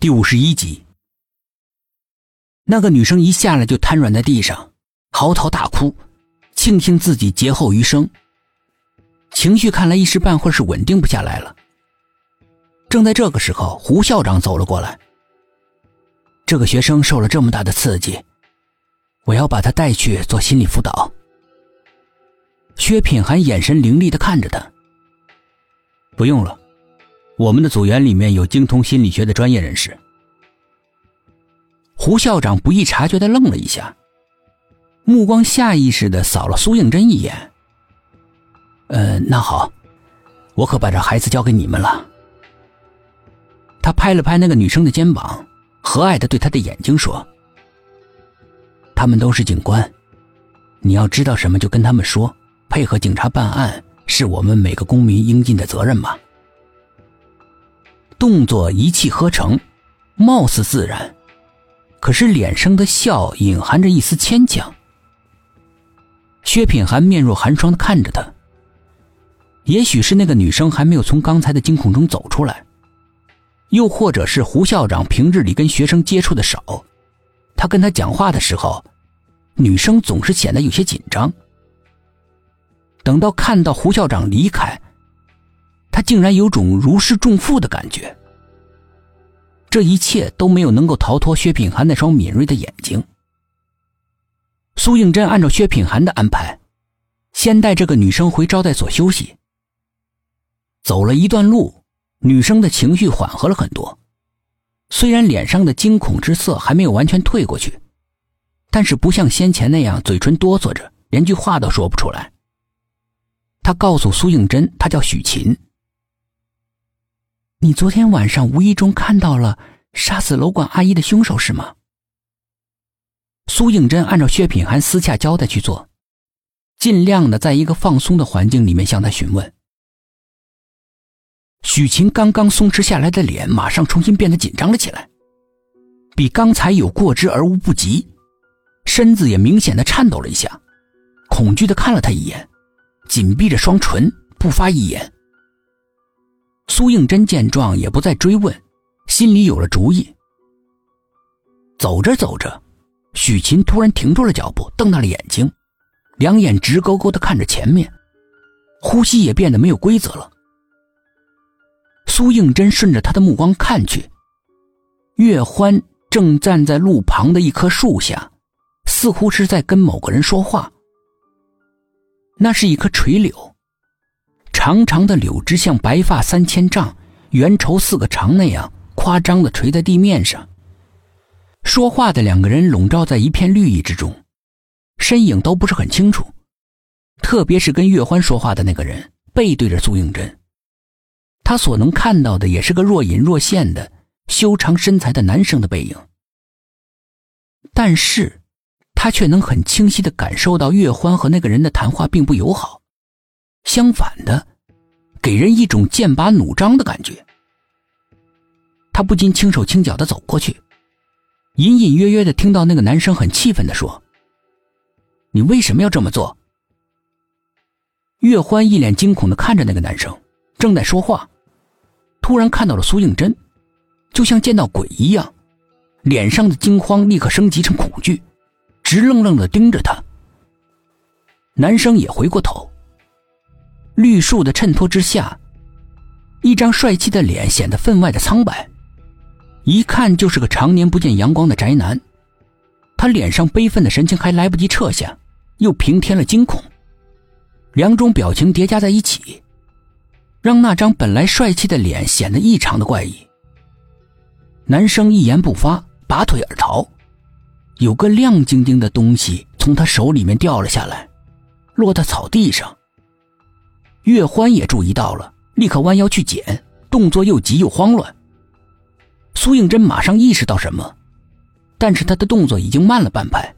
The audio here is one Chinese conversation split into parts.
第五十一集，那个女生一下来就瘫软在地上，嚎啕大哭，庆幸自己劫后余生。情绪看来一时半会儿是稳定不下来了。正在这个时候，胡校长走了过来。这个学生受了这么大的刺激，我要把他带去做心理辅导。薛品涵眼神凌厉的看着他。不用了。我们的组员里面有精通心理学的专业人士。胡校长不易察觉的愣了一下，目光下意识的扫了苏应真一眼。呃，那好，我可把这孩子交给你们了。他拍了拍那个女生的肩膀，和蔼的对她的眼睛说：“他们都是警官，你要知道什么就跟他们说，配合警察办案是我们每个公民应尽的责任嘛。”动作一气呵成，貌似自然，可是脸上的笑隐含着一丝牵强。薛品涵面若寒霜的看着他。也许是那个女生还没有从刚才的惊恐中走出来，又或者是胡校长平日里跟学生接触的少，他跟他讲话的时候，女生总是显得有些紧张。等到看到胡校长离开。他竟然有种如释重负的感觉。这一切都没有能够逃脱薛品涵那双敏锐的眼睛。苏应真按照薛品涵的安排，先带这个女生回招待所休息。走了一段路，女生的情绪缓和了很多，虽然脸上的惊恐之色还没有完全退过去，但是不像先前那样嘴唇哆嗦着，连句话都说不出来。他告诉苏应真，他叫许琴。你昨天晚上无意中看到了杀死楼管阿姨的凶手是吗？苏应真按照薛品涵私下交代去做，尽量的在一个放松的环境里面向他询问。许晴刚刚松弛下来的脸马上重新变得紧张了起来，比刚才有过之而无不及，身子也明显的颤抖了一下，恐惧的看了他一眼，紧闭着双唇不发一言。苏应真见状也不再追问，心里有了主意。走着走着，许琴突然停住了脚步，瞪大了眼睛，两眼直勾勾的看着前面，呼吸也变得没有规则了。苏应真顺着他的目光看去，月欢正站在路旁的一棵树下，似乎是在跟某个人说话。那是一棵垂柳。长长的柳枝像白发三千丈、圆绸四个长那样夸张的垂在地面上。说话的两个人笼罩在一片绿意之中，身影都不是很清楚。特别是跟岳欢说话的那个人背对着苏应真，他所能看到的也是个若隐若现的修长身材的男生的背影。但是，他却能很清晰的感受到岳欢和那个人的谈话并不友好，相反的。给人一种剑拔弩张的感觉，他不禁轻手轻脚的走过去，隐隐约约的听到那个男生很气愤的说：“你为什么要这么做？”岳欢一脸惊恐的看着那个男生，正在说话，突然看到了苏应真，就像见到鬼一样，脸上的惊慌立刻升级成恐惧，直愣愣的盯着他。男生也回过头。绿树的衬托之下，一张帅气的脸显得分外的苍白，一看就是个常年不见阳光的宅男。他脸上悲愤的神情还来不及撤下，又平添了惊恐，两种表情叠加在一起，让那张本来帅气的脸显得异常的怪异。男生一言不发，拔腿而逃，有个亮晶晶的东西从他手里面掉了下来，落到草地上。岳欢也注意到了，立刻弯腰去捡，动作又急又慌乱。苏应真马上意识到什么，但是他的动作已经慢了半拍，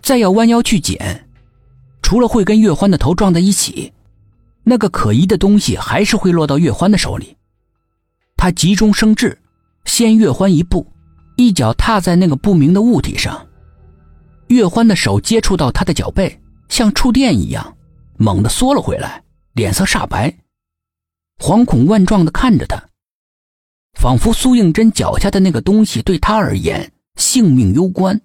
再要弯腰去捡，除了会跟岳欢的头撞在一起，那个可疑的东西还是会落到岳欢的手里。他急中生智，先岳欢一步，一脚踏在那个不明的物体上，岳欢的手接触到他的脚背，像触电一样，猛地缩了回来。脸色煞白，惶恐万状的看着他。仿佛苏应真脚下的那个东西对他而言性命攸关。